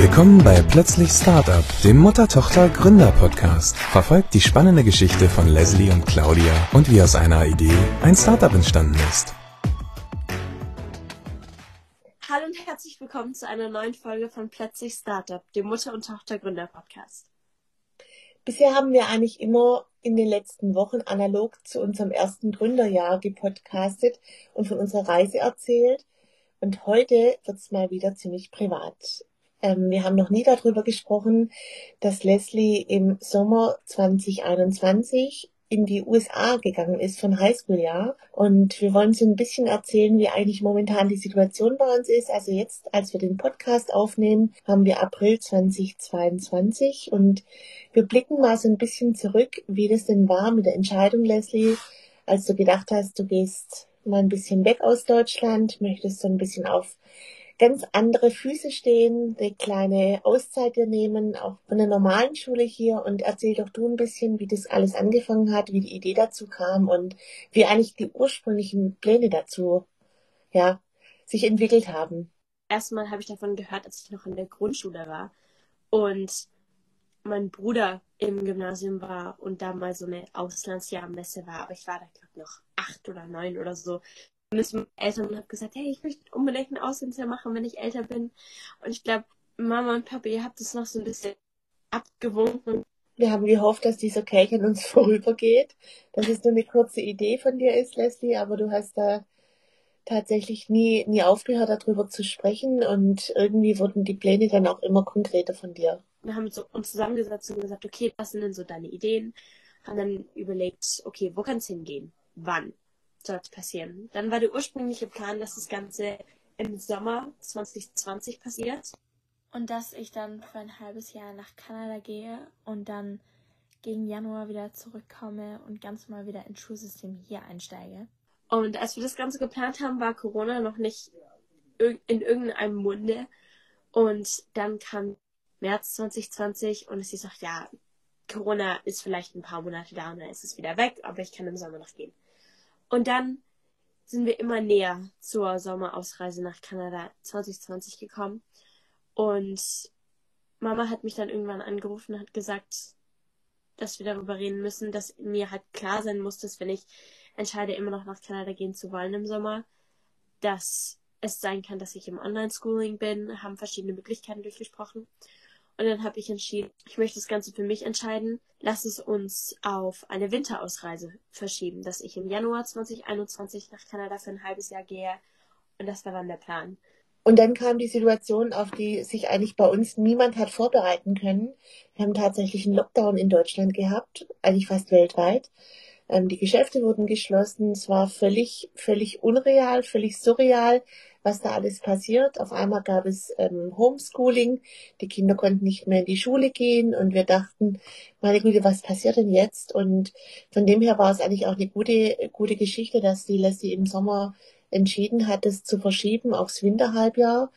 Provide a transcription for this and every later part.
Willkommen bei Plötzlich Startup, dem Mutter-Tochter-Gründer-Podcast. Verfolgt die spannende Geschichte von Leslie und Claudia und wie aus einer Idee ein Startup entstanden ist. Hallo und herzlich willkommen zu einer neuen Folge von Plötzlich Startup, dem Mutter- und Tochter-Gründer-Podcast. Bisher haben wir eigentlich immer in den letzten Wochen analog zu unserem ersten Gründerjahr gepodcastet und von unserer Reise erzählt. Und heute wird's mal wieder ziemlich privat. Ähm, wir haben noch nie darüber gesprochen, dass Leslie im Sommer 2021 in die USA gegangen ist von Highschool-Jahr. Und wir wollen so ein bisschen erzählen, wie eigentlich momentan die Situation bei uns ist. Also jetzt, als wir den Podcast aufnehmen, haben wir April 2022 und wir blicken mal so ein bisschen zurück, wie das denn war mit der Entscheidung, Leslie, als du gedacht hast, du gehst mal ein bisschen weg aus Deutschland, möchtest so ein bisschen auf ganz andere Füße stehen, eine kleine Auszeit dir nehmen, auch von der normalen Schule hier. Und erzähl doch du ein bisschen, wie das alles angefangen hat, wie die Idee dazu kam und wie eigentlich die ursprünglichen Pläne dazu, ja, sich entwickelt haben. Erstmal habe ich davon gehört, als ich noch in der Grundschule war und mein Bruder im Gymnasium war und da mal so eine Auslandsjahrmesse war, aber ich war da glaube noch acht oder neun oder so mit meinen Eltern und habe gesagt, hey, ich möchte unbedingt ein Auslandsjahr machen, wenn ich älter bin. Und ich glaube, Mama und Papa, ihr habt es noch so ein bisschen abgewunken. Wir haben gehofft, dass dieser Cake an uns vorübergeht, dass es nur eine kurze Idee von dir ist, Leslie, aber du hast da tatsächlich nie, nie aufgehört, darüber zu sprechen und irgendwie wurden die Pläne dann auch immer konkreter von dir. Wir haben uns zusammengesetzt und gesagt, okay, was sind denn so deine Ideen? Haben dann überlegt, okay, wo kann es hingehen? Wann? Soll passieren. Dann war der ursprüngliche Plan, dass das Ganze im Sommer 2020 passiert. Und dass ich dann für ein halbes Jahr nach Kanada gehe und dann gegen Januar wieder zurückkomme und ganz mal wieder ins Schulsystem hier einsteige. Und als wir das Ganze geplant haben, war Corona noch nicht in irgendeinem Munde. Und dann kam März 2020 und es hieß auch, ja, Corona ist vielleicht ein paar Monate da und dann ist es wieder weg, aber ich kann im Sommer noch gehen. Und dann sind wir immer näher zur Sommerausreise nach Kanada 2020 gekommen. Und Mama hat mich dann irgendwann angerufen und hat gesagt, dass wir darüber reden müssen, dass mir halt klar sein muss, dass wenn ich entscheide, immer noch nach Kanada gehen zu wollen im Sommer, dass es sein kann, dass ich im Online-Schooling bin, haben verschiedene Möglichkeiten durchgesprochen. Und dann habe ich entschieden, ich möchte das Ganze für mich entscheiden. Lass es uns auf eine Winterausreise verschieben, dass ich im Januar 2021 nach Kanada für ein halbes Jahr gehe. Und das war dann der Plan. Und dann kam die Situation, auf die sich eigentlich bei uns niemand hat vorbereiten können. Wir haben tatsächlich einen Lockdown in Deutschland gehabt, eigentlich fast weltweit. Ähm, die Geschäfte wurden geschlossen. Es war völlig, völlig unreal, völlig surreal was da alles passiert. Auf einmal gab es ähm, Homeschooling, die Kinder konnten nicht mehr in die Schule gehen und wir dachten, meine Güte, was passiert denn jetzt? Und von dem her war es eigentlich auch eine gute, gute Geschichte, dass die Leslie im Sommer entschieden hat, es zu verschieben aufs Winterhalbjahr.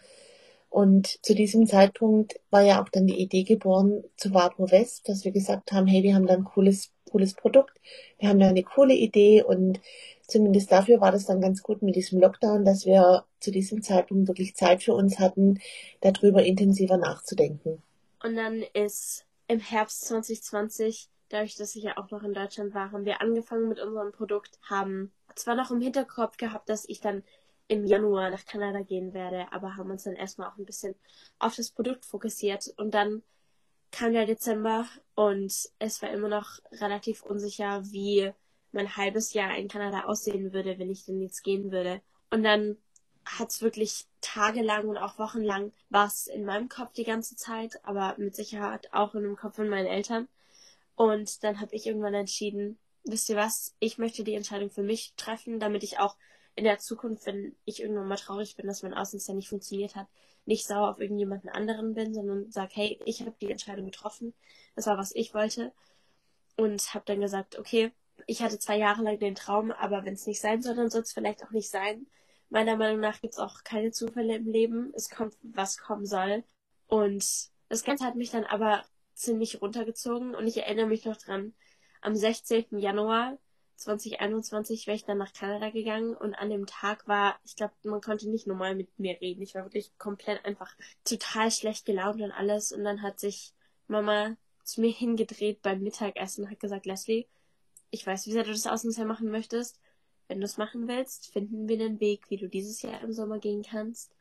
Und zu diesem Zeitpunkt war ja auch dann die Idee geboren zu Vapor West, dass wir gesagt haben, hey, wir haben da ein cooles, cooles Produkt, wir haben da eine coole Idee und zumindest dafür war das dann ganz gut mit diesem Lockdown, dass wir zu diesem Zeitpunkt wirklich Zeit für uns hatten, darüber intensiver nachzudenken. Und dann ist im Herbst 2020, dadurch, dass ich ja auch noch in Deutschland war, haben wir angefangen mit unserem Produkt, haben zwar noch im Hinterkopf gehabt, dass ich dann im Januar nach Kanada gehen werde, aber haben uns dann erstmal auch ein bisschen auf das Produkt fokussiert und dann kam der Dezember und es war immer noch relativ unsicher, wie mein halbes Jahr in Kanada aussehen würde, wenn ich denn jetzt gehen würde. Und dann hat's wirklich tagelang und auch wochenlang was in meinem Kopf die ganze Zeit, aber mit Sicherheit auch in dem Kopf von meinen Eltern. Und dann habe ich irgendwann entschieden, wisst ihr was, ich möchte die Entscheidung für mich treffen, damit ich auch in der Zukunft, wenn ich irgendwann mal traurig bin, dass mein Außensein nicht funktioniert hat, nicht sauer auf irgendjemanden anderen bin, sondern sag, hey, ich habe die Entscheidung getroffen, das war, was ich wollte. Und habe dann gesagt, okay, ich hatte zwei Jahre lang den Traum, aber wenn es nicht sein soll, dann soll es vielleicht auch nicht sein. Meiner Meinung nach gibt es auch keine Zufälle im Leben. Es kommt, was kommen soll. Und das Ganze hat mich dann aber ziemlich runtergezogen und ich erinnere mich noch dran, am 16. Januar 2021 wäre ich dann nach Kanada gegangen und an dem Tag war, ich glaube, man konnte nicht normal mit mir reden. Ich war wirklich komplett einfach total schlecht gelaunt und alles. Und dann hat sich Mama zu mir hingedreht beim Mittagessen und hat gesagt, Leslie, ich weiß, wie sehr du das Außensein machen möchtest. Wenn du es machen willst, finden wir einen Weg, wie du dieses Jahr im Sommer gehen kannst.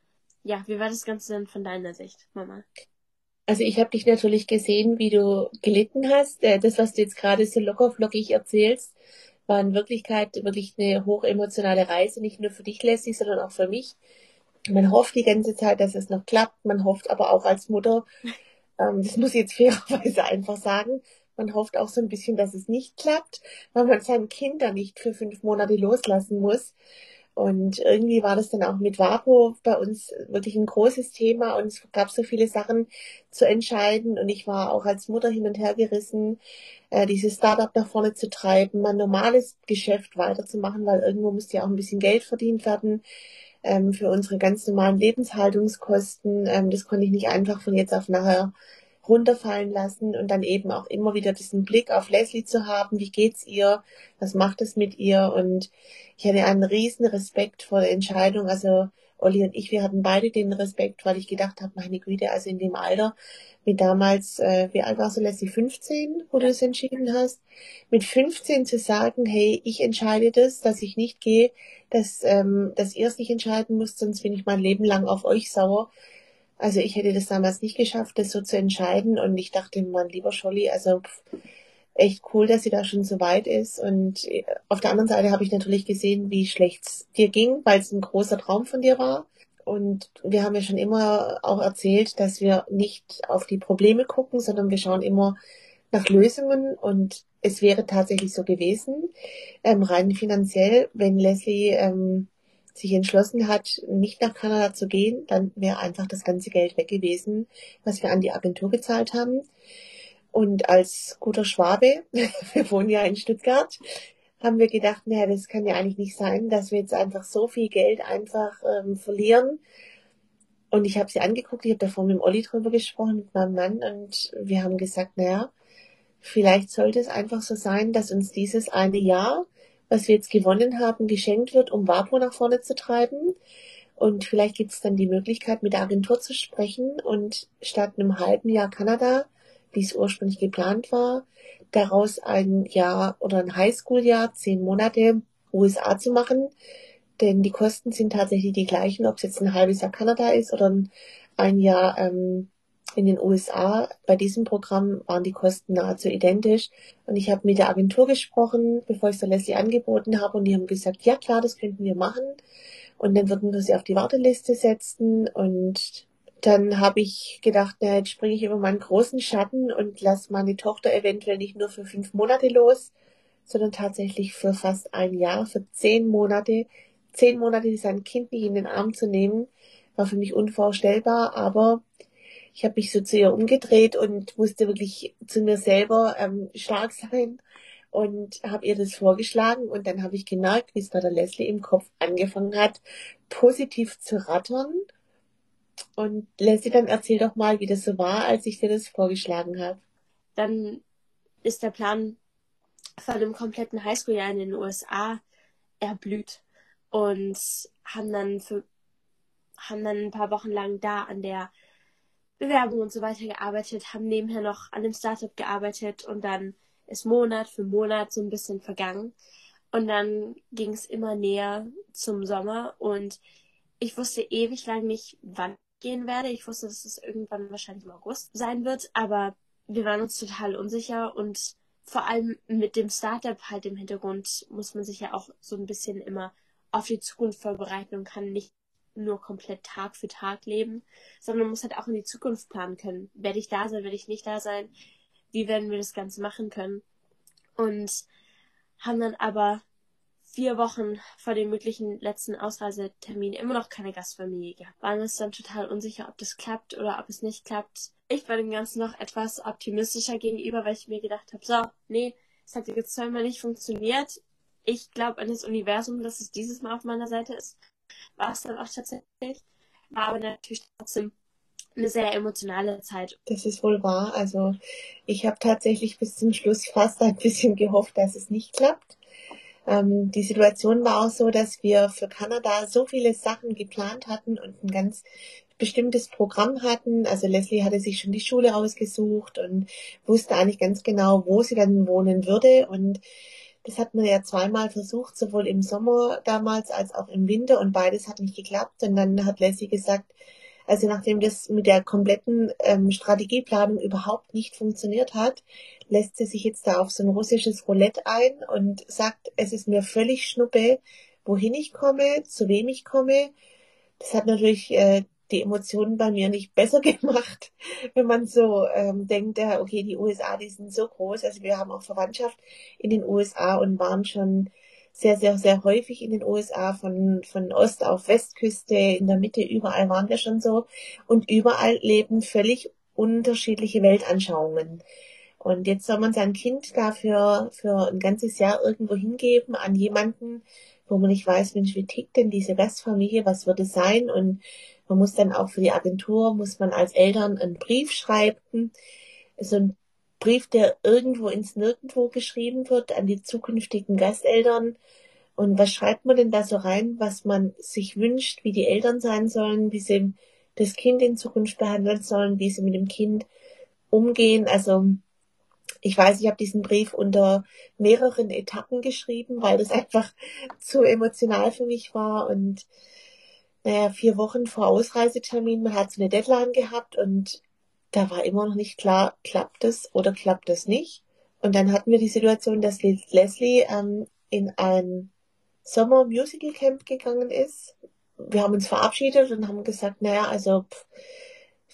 Ja, wie war das Ganze denn von deiner Sicht, Mama? Also ich habe dich natürlich gesehen, wie du gelitten hast. Äh, das, was du jetzt gerade so lockerflockig erzählst, war in Wirklichkeit wirklich eine hochemotionale Reise, nicht nur für dich, Leslie, sondern auch für mich. Man hofft die ganze Zeit, dass es noch klappt. Man hofft aber auch als Mutter, ähm, das muss ich jetzt fairerweise einfach sagen, man hofft auch so ein bisschen, dass es nicht klappt, weil man sein Kind da nicht für fünf Monate loslassen muss. Und irgendwie war das dann auch mit WAPO bei uns wirklich ein großes Thema und es gab so viele Sachen zu entscheiden und ich war auch als Mutter hin und her gerissen, äh, dieses Startup nach vorne zu treiben, mein normales Geschäft weiterzumachen, weil irgendwo musste ja auch ein bisschen Geld verdient werden ähm, für unsere ganz normalen Lebenshaltungskosten. Ähm, das konnte ich nicht einfach von jetzt auf nachher runterfallen lassen und dann eben auch immer wieder diesen Blick auf Leslie zu haben, wie geht's ihr, was macht es mit ihr? Und ich hatte einen riesen Respekt vor der Entscheidung, also Olli und ich, wir hatten beide den Respekt, weil ich gedacht habe, meine Güte, also in dem Alter, mit damals, äh, wie alt warst du, Leslie, 15, wo du es entschieden hast, mit 15 zu sagen, hey, ich entscheide das, dass ich nicht gehe, dass, ähm, dass ihr es nicht entscheiden müsst, sonst bin ich mein Leben lang auf euch sauer. Also ich hätte das damals nicht geschafft, das so zu entscheiden. Und ich dachte, mein lieber Scholli, also echt cool, dass sie da schon so weit ist. Und äh, auf der anderen Seite habe ich natürlich gesehen, wie schlecht es dir ging, weil es ein großer Traum von dir war. Und wir haben ja schon immer auch erzählt, dass wir nicht auf die Probleme gucken, sondern wir schauen immer nach Lösungen. Und es wäre tatsächlich so gewesen, ähm, rein finanziell, wenn Leslie ähm, sich entschlossen hat, nicht nach Kanada zu gehen, dann wäre einfach das ganze Geld weg gewesen, was wir an die Agentur gezahlt haben. Und als guter Schwabe, wir wohnen ja in Stuttgart, haben wir gedacht, naja, das kann ja eigentlich nicht sein, dass wir jetzt einfach so viel Geld einfach ähm, verlieren. Und ich habe sie angeguckt, ich habe davor mit dem Olli drüber gesprochen, mit meinem Mann, und wir haben gesagt, naja, vielleicht sollte es einfach so sein, dass uns dieses eine Jahr was wir jetzt gewonnen haben, geschenkt wird, um WAPO nach vorne zu treiben. Und vielleicht gibt es dann die Möglichkeit, mit der Agentur zu sprechen und statt einem halben Jahr Kanada, wie es ursprünglich geplant war, daraus ein Jahr oder ein Highschool-Jahr, zehn Monate USA zu machen. Denn die Kosten sind tatsächlich die gleichen, ob es jetzt ein halbes Jahr Kanada ist oder ein Jahr ähm, in den USA bei diesem Programm waren die Kosten nahezu identisch. Und ich habe mit der Agentur gesprochen, bevor ich es der Leslie angeboten habe. Und die haben gesagt, ja klar, das könnten wir machen. Und dann würden wir sie auf die Warteliste setzen. Und dann habe ich gedacht, na, jetzt springe ich über meinen großen Schatten und lasse meine Tochter eventuell nicht nur für fünf Monate los, sondern tatsächlich für fast ein Jahr, für zehn Monate. Zehn Monate sein Kind nicht in den Arm zu nehmen, war für mich unvorstellbar. Aber ich habe mich so zu ihr umgedreht und musste wirklich zu mir selber ähm, stark sein und habe ihr das vorgeschlagen und dann habe ich gemerkt, wie es bei der Leslie im Kopf angefangen hat, positiv zu rattern. Und Leslie, dann erzähl doch mal, wie das so war, als ich dir das vorgeschlagen habe. Dann ist der Plan von einem kompletten Highschool-Jahr in den USA erblüht und haben dann für, haben dann ein paar Wochen lang da an der Bewerbung und so weiter gearbeitet, haben nebenher noch an dem Startup gearbeitet und dann ist Monat für Monat so ein bisschen vergangen. Und dann ging es immer näher zum Sommer und ich wusste ewig lang nicht, wann ich gehen werde. Ich wusste, dass es irgendwann wahrscheinlich im August sein wird, aber wir waren uns total unsicher und vor allem mit dem Startup halt im Hintergrund muss man sich ja auch so ein bisschen immer auf die Zukunft vorbereiten und kann nicht nur komplett Tag für Tag leben, sondern man muss halt auch in die Zukunft planen können. Werde ich da sein, werde ich nicht da sein? Wie werden wir das Ganze machen können? Und haben dann aber vier Wochen vor dem möglichen letzten Ausreisetermin immer noch keine Gastfamilie gehabt. Waren uns dann total unsicher, ob das klappt oder ob es nicht klappt. Ich war dem Ganzen noch etwas optimistischer gegenüber, weil ich mir gedacht habe, so, nee, es hat jetzt zweimal nicht funktioniert. Ich glaube an das Universum, dass es dieses Mal auf meiner Seite ist war es dann auch tatsächlich. War aber natürlich trotzdem eine sehr emotionale Zeit. Das ist wohl wahr. Also ich habe tatsächlich bis zum Schluss fast ein bisschen gehofft, dass es nicht klappt. Ähm, die Situation war auch so, dass wir für Kanada so viele Sachen geplant hatten und ein ganz bestimmtes Programm hatten. Also Leslie hatte sich schon die Schule ausgesucht und wusste eigentlich ganz genau, wo sie dann wohnen würde. Und das hat man ja zweimal versucht, sowohl im Sommer damals als auch im Winter und beides hat nicht geklappt. Und dann hat Leslie gesagt, also nachdem das mit der kompletten ähm, Strategieplanung überhaupt nicht funktioniert hat, lässt sie sich jetzt da auf so ein russisches Roulette ein und sagt, es ist mir völlig schnuppe, wohin ich komme, zu wem ich komme. Das hat natürlich äh, die Emotionen bei mir nicht besser gemacht, wenn man so ähm, denkt, ja, okay, die USA, die sind so groß. Also wir haben auch Verwandtschaft in den USA und waren schon sehr, sehr, sehr häufig in den USA, von, von Ost auf Westküste, in der Mitte, überall waren wir schon so. Und überall leben völlig unterschiedliche Weltanschauungen. Und jetzt soll man sein Kind dafür für ein ganzes Jahr irgendwo hingeben an jemanden, wo man nicht weiß, Mensch, wie tickt denn diese Gastfamilie, was wird es sein? Und man muss dann auch für die Agentur, muss man als Eltern einen Brief schreiben. So ein Brief, der irgendwo ins Nirgendwo geschrieben wird an die zukünftigen Gasteltern. Und was schreibt man denn da so rein, was man sich wünscht, wie die Eltern sein sollen, wie sie das Kind in Zukunft behandeln sollen, wie sie mit dem Kind umgehen. Also ich weiß, ich habe diesen Brief unter mehreren Etappen geschrieben, weil das einfach zu emotional für mich war und naja, vier Wochen vor Ausreisetermin, man hat so eine Deadline gehabt und da war immer noch nicht klar, klappt es oder klappt es nicht. Und dann hatten wir die Situation, dass Leslie ähm, in ein Sommer Musical Camp gegangen ist. Wir haben uns verabschiedet und haben gesagt, naja, also pff,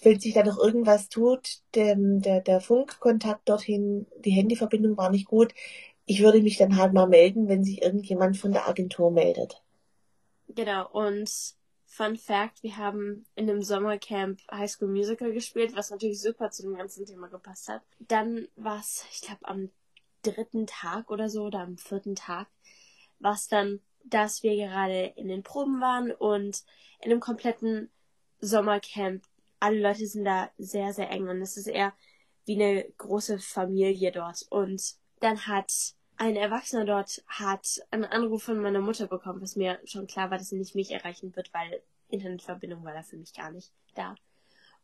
wenn sich da noch irgendwas tut, dem, der, der Funkkontakt dorthin, die Handyverbindung war nicht gut. Ich würde mich dann halt mal melden, wenn sich irgendjemand von der Agentur meldet. Genau, und Fun Fact, wir haben in einem Sommercamp High School Musical gespielt, was natürlich super zu dem ganzen Thema gepasst hat. Dann war es, ich glaube, am dritten Tag oder so oder am vierten Tag, war es dann, dass wir gerade in den Proben waren und in einem kompletten Sommercamp. Alle Leute sind da sehr, sehr eng und es ist eher wie eine große Familie dort. Und dann hat ein Erwachsener dort hat einen Anruf von meiner Mutter bekommen, was mir schon klar war, dass er nicht mich erreichen wird, weil Internetverbindung war da für mich gar nicht da.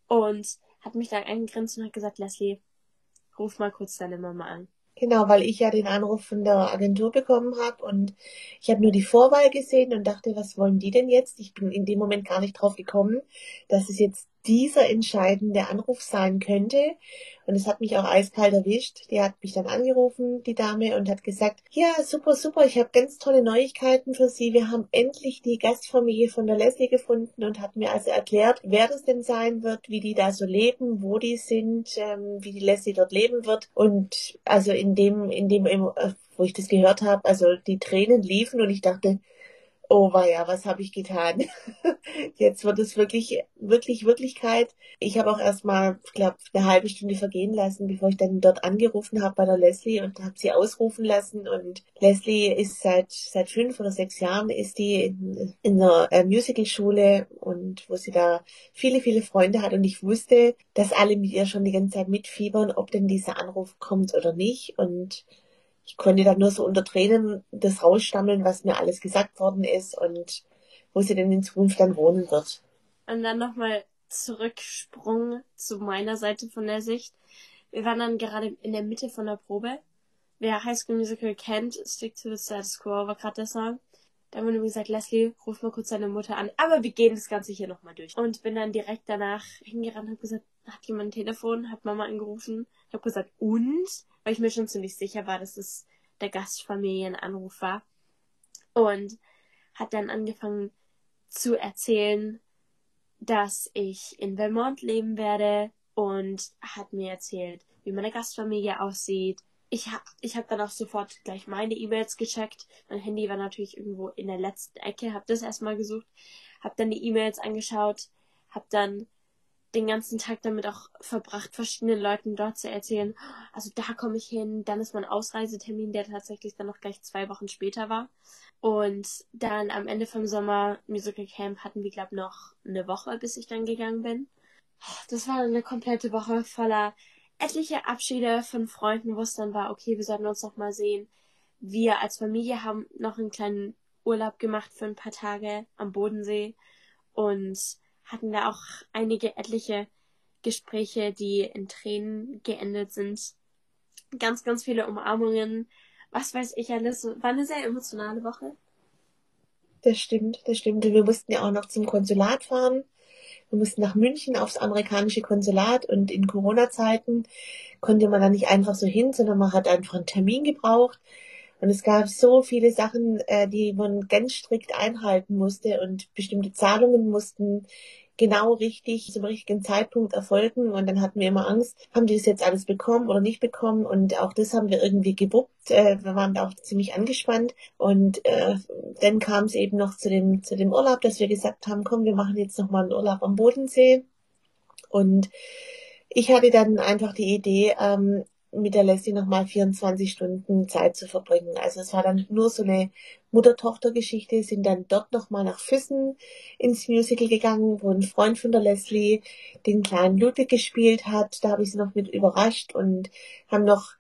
Und hat mich dann eingegrinst und hat gesagt, Leslie, ruf mal kurz deine Mama an. Genau, weil ich ja den Anruf von der Agentur bekommen habe und ich habe nur die Vorwahl gesehen und dachte, was wollen die denn jetzt? Ich bin in dem Moment gar nicht drauf gekommen, dass es jetzt dieser entscheidende Anruf sein könnte. Und es hat mich auch eiskalt erwischt. Die hat mich dann angerufen, die Dame, und hat gesagt, ja, super, super, ich habe ganz tolle Neuigkeiten für Sie. Wir haben endlich die Gastfamilie von der Leslie gefunden und hat mir also erklärt, wer das denn sein wird, wie die da so leben, wo die sind, ähm, wie die Leslie dort leben wird. Und also in dem, in dem, wo ich das gehört habe, also die Tränen liefen und ich dachte, oh ja, was habe ich getan? Jetzt wird es wirklich, wirklich Wirklichkeit. Ich habe auch erstmal, ich glaube, eine halbe Stunde vergehen lassen, bevor ich dann dort angerufen habe bei der Leslie und habe sie ausrufen lassen. Und Leslie ist seit seit fünf oder sechs Jahren ist die in, in einer äh, Musicalschule und wo sie da viele, viele Freunde hat. Und ich wusste, dass alle mit ihr schon die ganze Zeit mitfiebern, ob denn dieser Anruf kommt oder nicht. Und ich konnte dann nur so unter Tränen das rausstammeln, was mir alles gesagt worden ist und wo sie denn in Zukunft dann wohnen wird. Und dann nochmal Zurücksprung zu meiner Seite von der Sicht. Wir waren dann gerade in der Mitte von der Probe. Wer High School Musical kennt, Stick to the Status Quo war gerade der Song. Dann wurde mir gesagt, Leslie, ruf mal kurz deine Mutter an. Aber wir gehen das Ganze hier nochmal durch. Und bin dann direkt danach hingerannt, hab gesagt, hat jemand ein Telefon, hat Mama angerufen. Hab gesagt, und? Weil ich mir schon ziemlich sicher war, dass es der Gastfamilienanruf war. Und hat dann angefangen zu erzählen, dass ich in Vermont leben werde und hat mir erzählt, wie meine Gastfamilie aussieht. Ich habe ich hab dann auch sofort gleich meine E-Mails gecheckt. Mein Handy war natürlich irgendwo in der letzten Ecke, habe das erstmal gesucht, habe dann die E-Mails angeschaut, habe dann den ganzen Tag damit auch verbracht, verschiedenen Leuten dort zu erzählen, also da komme ich hin, dann ist mein Ausreisetermin, der tatsächlich dann noch gleich zwei Wochen später war. Und dann am Ende vom Sommer Musical Camp hatten wir, glaube noch eine Woche, bis ich dann gegangen bin. Das war eine komplette Woche voller etliche Abschiede von Freunden, wo es dann war, okay, wir sollten uns noch mal sehen. wir als Familie haben noch einen kleinen Urlaub gemacht für ein paar Tage am Bodensee und hatten da auch einige etliche Gespräche, die in Tränen geendet sind. Ganz, ganz viele Umarmungen. Was weiß ich alles. War eine sehr emotionale Woche. Das stimmt, das stimmt. Und wir mussten ja auch noch zum Konsulat fahren. Wir mussten nach München aufs amerikanische Konsulat und in Corona-Zeiten konnte man da nicht einfach so hin, sondern man hat einfach einen Termin gebraucht. Und es gab so viele Sachen, äh, die man ganz strikt einhalten musste und bestimmte Zahlungen mussten genau richtig zum richtigen Zeitpunkt erfolgen. Und dann hatten wir immer Angst, haben die das jetzt alles bekommen oder nicht bekommen? Und auch das haben wir irgendwie gewuppt. Äh, wir waren da auch ziemlich angespannt. Und äh, dann kam es eben noch zu dem, zu dem Urlaub, dass wir gesagt haben, komm, wir machen jetzt nochmal einen Urlaub am Bodensee. Und ich hatte dann einfach die Idee, ähm, mit der Leslie nochmal 24 Stunden Zeit zu verbringen. Also es war dann nur so eine Mutter-Tochter-Geschichte, sind dann dort nochmal nach Füssen ins Musical gegangen, wo ein Freund von der Leslie den kleinen Ludwig gespielt hat. Da habe ich sie noch mit überrascht und haben noch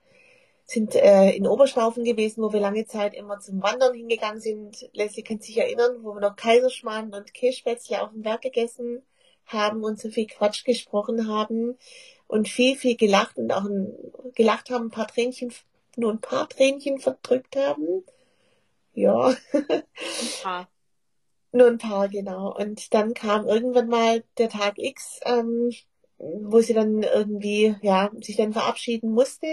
sind äh, in Oberschlaufen gewesen, wo wir lange Zeit immer zum Wandern hingegangen sind. Leslie kann sich erinnern, wo wir noch Kaiserschmarrn und Kässpätzle auf dem Berg gegessen haben und so viel Quatsch gesprochen haben und viel, viel gelacht und auch ein, gelacht haben, ein paar Tränchen, nur ein paar Tränchen verdrückt haben. Ja. Nur ein paar, genau. Und dann kam irgendwann mal der Tag X, ähm, wo sie dann irgendwie, ja, sich dann verabschieden musste.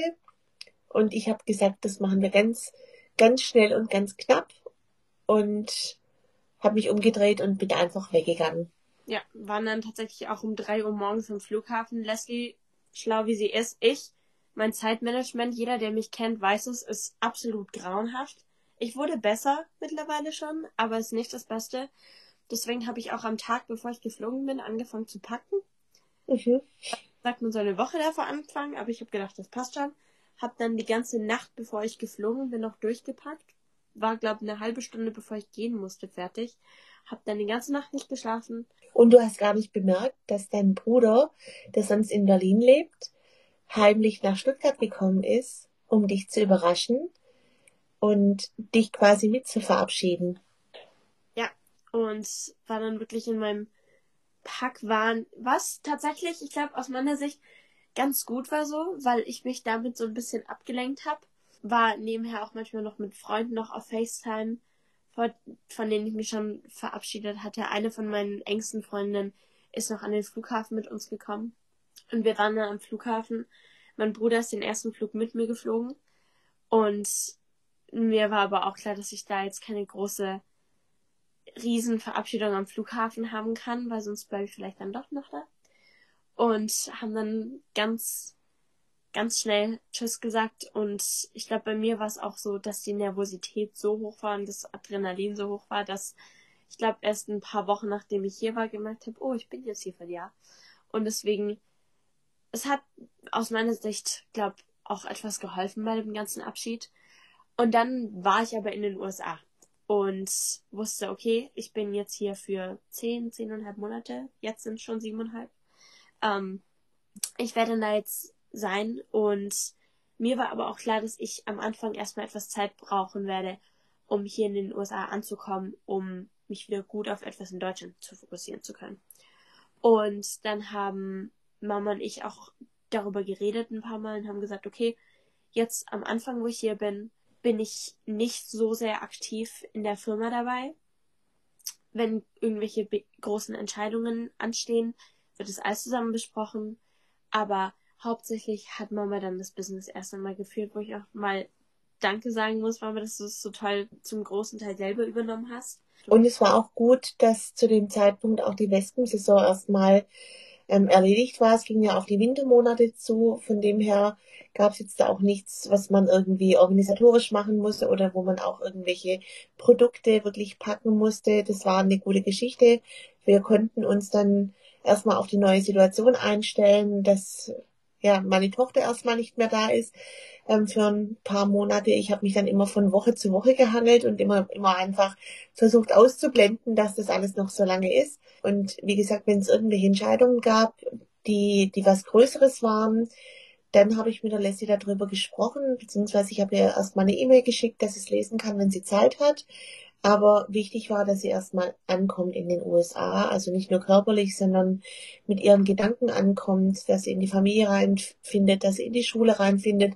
Und ich habe gesagt, das machen wir ganz, ganz schnell und ganz knapp. Und habe mich umgedreht und bin einfach weggegangen. Ja, waren dann tatsächlich auch um drei Uhr morgens am Flughafen. Leslie, schlau wie sie ist, ich, mein Zeitmanagement, jeder, der mich kennt, weiß es, ist absolut grauenhaft. Ich wurde besser mittlerweile schon, aber ist nicht das Beste. Deswegen habe ich auch am Tag, bevor ich geflogen bin, angefangen zu packen. Mhm. Sagt man so eine Woche davor anfangen, aber ich habe gedacht, das passt schon. Hab dann die ganze Nacht, bevor ich geflogen bin, noch durchgepackt. War, glaube ich, eine halbe Stunde, bevor ich gehen musste, fertig. Hab dann die ganze Nacht nicht geschlafen. Und du hast gar nicht bemerkt, dass dein Bruder, der sonst in Berlin lebt, heimlich nach Stuttgart gekommen ist, um dich zu überraschen und dich quasi mit zu verabschieden. Ja, und war dann wirklich in meinem Packwahn, was tatsächlich, ich glaube, aus meiner Sicht ganz gut war so, weil ich mich damit so ein bisschen abgelenkt habe. War nebenher auch manchmal noch mit Freunden noch auf FaceTime von denen ich mich schon verabschiedet hatte. Eine von meinen engsten Freundinnen ist noch an den Flughafen mit uns gekommen. Und wir waren dann am Flughafen. Mein Bruder ist den ersten Flug mit mir geflogen. Und mir war aber auch klar, dass ich da jetzt keine große Riesenverabschiedung am Flughafen haben kann, weil sonst bleibe ich vielleicht dann doch noch da. Und haben dann ganz ganz schnell Tschüss gesagt und ich glaube, bei mir war es auch so, dass die Nervosität so hoch war und das Adrenalin so hoch war, dass ich glaube, erst ein paar Wochen nachdem ich hier war, gemerkt habe, oh, ich bin jetzt hier für ein Jahr. Und deswegen, es hat aus meiner Sicht, glaube auch etwas geholfen bei dem ganzen Abschied. Und dann war ich aber in den USA und wusste, okay, ich bin jetzt hier für zehn, zehneinhalb Monate. Jetzt sind schon siebeneinhalb. Ähm, ich werde da jetzt sein und mir war aber auch klar, dass ich am Anfang erstmal etwas Zeit brauchen werde, um hier in den USA anzukommen, um mich wieder gut auf etwas in Deutschland zu fokussieren zu können. Und dann haben Mama und ich auch darüber geredet ein paar Mal und haben gesagt, okay, jetzt am Anfang, wo ich hier bin, bin ich nicht so sehr aktiv in der Firma dabei. Wenn irgendwelche großen Entscheidungen anstehen, wird es alles zusammen besprochen. Aber hauptsächlich hat Mama dann das Business erst einmal geführt, wo ich auch mal Danke sagen muss, Mama, dass du es so toll zum großen Teil selber übernommen hast. Und es war auch gut, dass zu dem Zeitpunkt auch die Wespensaison erstmal ähm, erledigt war. Es ging ja auf die Wintermonate zu. Von dem her gab es jetzt da auch nichts, was man irgendwie organisatorisch machen musste oder wo man auch irgendwelche Produkte wirklich packen musste. Das war eine gute Geschichte. Wir konnten uns dann erstmal auf die neue Situation einstellen, dass ja, meine Tochter erstmal nicht mehr da ist ähm, für ein paar Monate. Ich habe mich dann immer von Woche zu Woche gehandelt und immer, immer einfach versucht auszublenden, dass das alles noch so lange ist. Und wie gesagt, wenn es irgendwelche Entscheidungen gab, die, die was Größeres waren, dann habe ich mit der Leslie darüber gesprochen, beziehungsweise ich habe ihr erstmal eine E-Mail geschickt, dass sie es lesen kann, wenn sie Zeit hat. Aber wichtig war, dass sie erstmal ankommt in den USA, also nicht nur körperlich, sondern mit ihren Gedanken ankommt, dass sie in die Familie reinfindet, dass sie in die Schule reinfindet,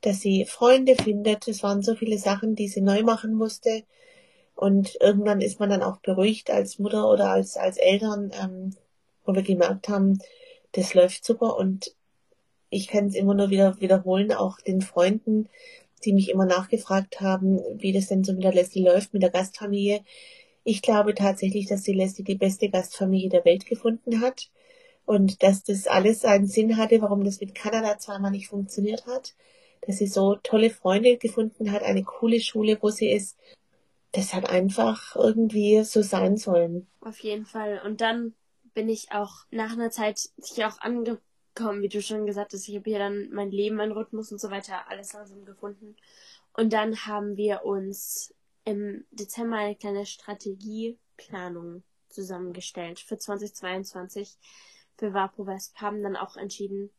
dass sie Freunde findet. Es waren so viele Sachen, die sie neu machen musste. Und irgendwann ist man dann auch beruhigt als Mutter oder als, als Eltern, ähm, wo wir gemerkt haben, das läuft super und ich kann es immer nur wieder wiederholen, auch den Freunden, die mich immer nachgefragt haben, wie das denn so mit der Leslie läuft, mit der Gastfamilie. Ich glaube tatsächlich, dass die Leslie die beste Gastfamilie der Welt gefunden hat und dass das alles einen Sinn hatte, warum das mit Kanada zweimal nicht funktioniert hat, dass sie so tolle Freunde gefunden hat, eine coole Schule, wo sie ist. Das hat einfach irgendwie so sein sollen. Auf jeden Fall. Und dann bin ich auch nach einer Zeit sich auch ange kommen, wie du schon gesagt hast. Ich habe hier dann mein Leben, mein Rhythmus und so weiter alles langsam gefunden. Und dann haben wir uns im Dezember eine kleine Strategieplanung zusammengestellt für 2022 für Vapo West. Haben dann auch entschieden,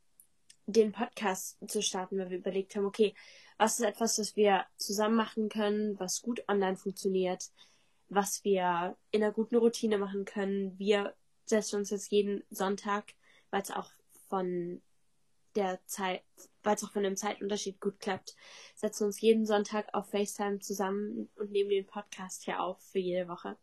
den Podcast zu starten, weil wir überlegt haben, okay, was ist etwas, was wir zusammen machen können, was gut online funktioniert, was wir in einer guten Routine machen können. Wir setzen uns jetzt jeden Sonntag, weil es auch von der Zeit, weil es auch von dem Zeitunterschied gut klappt, setzen uns jeden Sonntag auf FaceTime zusammen und nehmen den Podcast hier auf für jede Woche.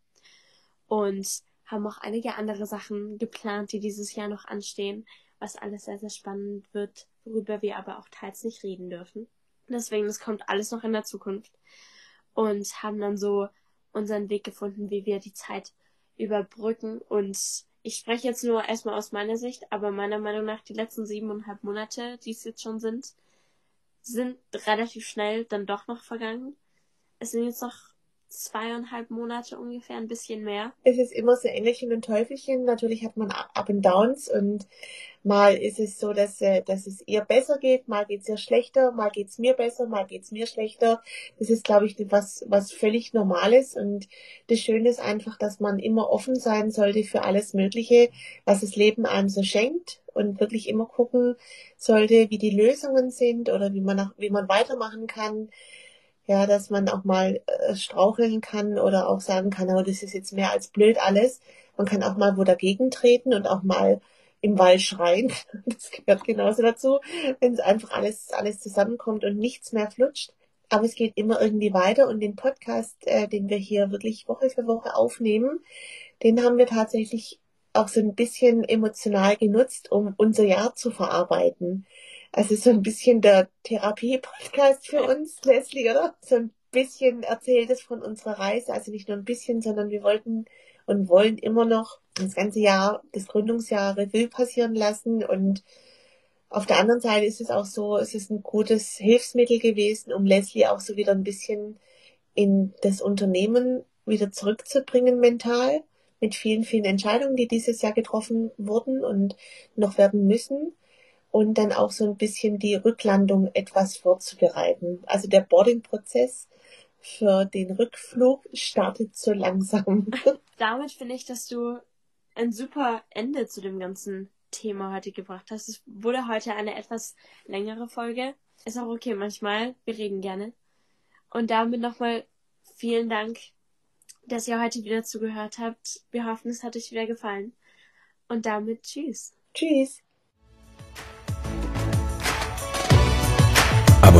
Und haben auch einige andere Sachen geplant, die dieses Jahr noch anstehen, was alles sehr, sehr spannend wird, worüber wir aber auch teils nicht reden dürfen. Deswegen, das kommt alles noch in der Zukunft. Und haben dann so unseren Weg gefunden, wie wir die Zeit überbrücken und ich spreche jetzt nur erstmal aus meiner Sicht, aber meiner Meinung nach die letzten siebeneinhalb Monate, die es jetzt schon sind, sind relativ schnell dann doch noch vergangen. Es sind jetzt noch zweieinhalb Monate ungefähr, ein bisschen mehr. Es ist immer so Engelchen und Teufelchen. Natürlich hat man Up and Downs und mal ist es so, dass, äh, dass es ihr besser geht, mal geht es ihr schlechter, mal geht es mir besser, mal geht es mir schlechter. Das ist, glaube ich, was, was völlig Normales und das Schöne ist einfach, dass man immer offen sein sollte für alles Mögliche, was das Leben einem so schenkt und wirklich immer gucken sollte, wie die Lösungen sind oder wie man, nach, wie man weitermachen kann ja, dass man auch mal äh, straucheln kann oder auch sagen kann, oh, das ist jetzt mehr als blöd alles. Man kann auch mal wo dagegen treten und auch mal im Wald schreien. Das gehört genauso dazu, wenn es einfach alles, alles zusammenkommt und nichts mehr flutscht. Aber es geht immer irgendwie weiter und den Podcast, äh, den wir hier wirklich Woche für Woche aufnehmen, den haben wir tatsächlich auch so ein bisschen emotional genutzt, um unser Jahr zu verarbeiten. Also so ein bisschen der Therapie-Podcast für uns, Leslie, oder? So ein bisschen erzählt es von unserer Reise. Also nicht nur ein bisschen, sondern wir wollten und wollen immer noch das ganze Jahr, das Gründungsjahr Revue passieren lassen. Und auf der anderen Seite ist es auch so, es ist ein gutes Hilfsmittel gewesen, um Leslie auch so wieder ein bisschen in das Unternehmen wieder zurückzubringen mental mit vielen, vielen Entscheidungen, die dieses Jahr getroffen wurden und noch werden müssen und dann auch so ein bisschen die Rücklandung etwas vorzubereiten. Also der Boarding-Prozess für den Rückflug startet so langsam. Damit finde ich, dass du ein super Ende zu dem ganzen Thema heute gebracht hast. Es wurde heute eine etwas längere Folge. Ist auch okay manchmal. Wir reden gerne. Und damit nochmal vielen Dank, dass ihr heute wieder zugehört habt. Wir hoffen, es hat euch wieder gefallen. Und damit tschüss. Tschüss.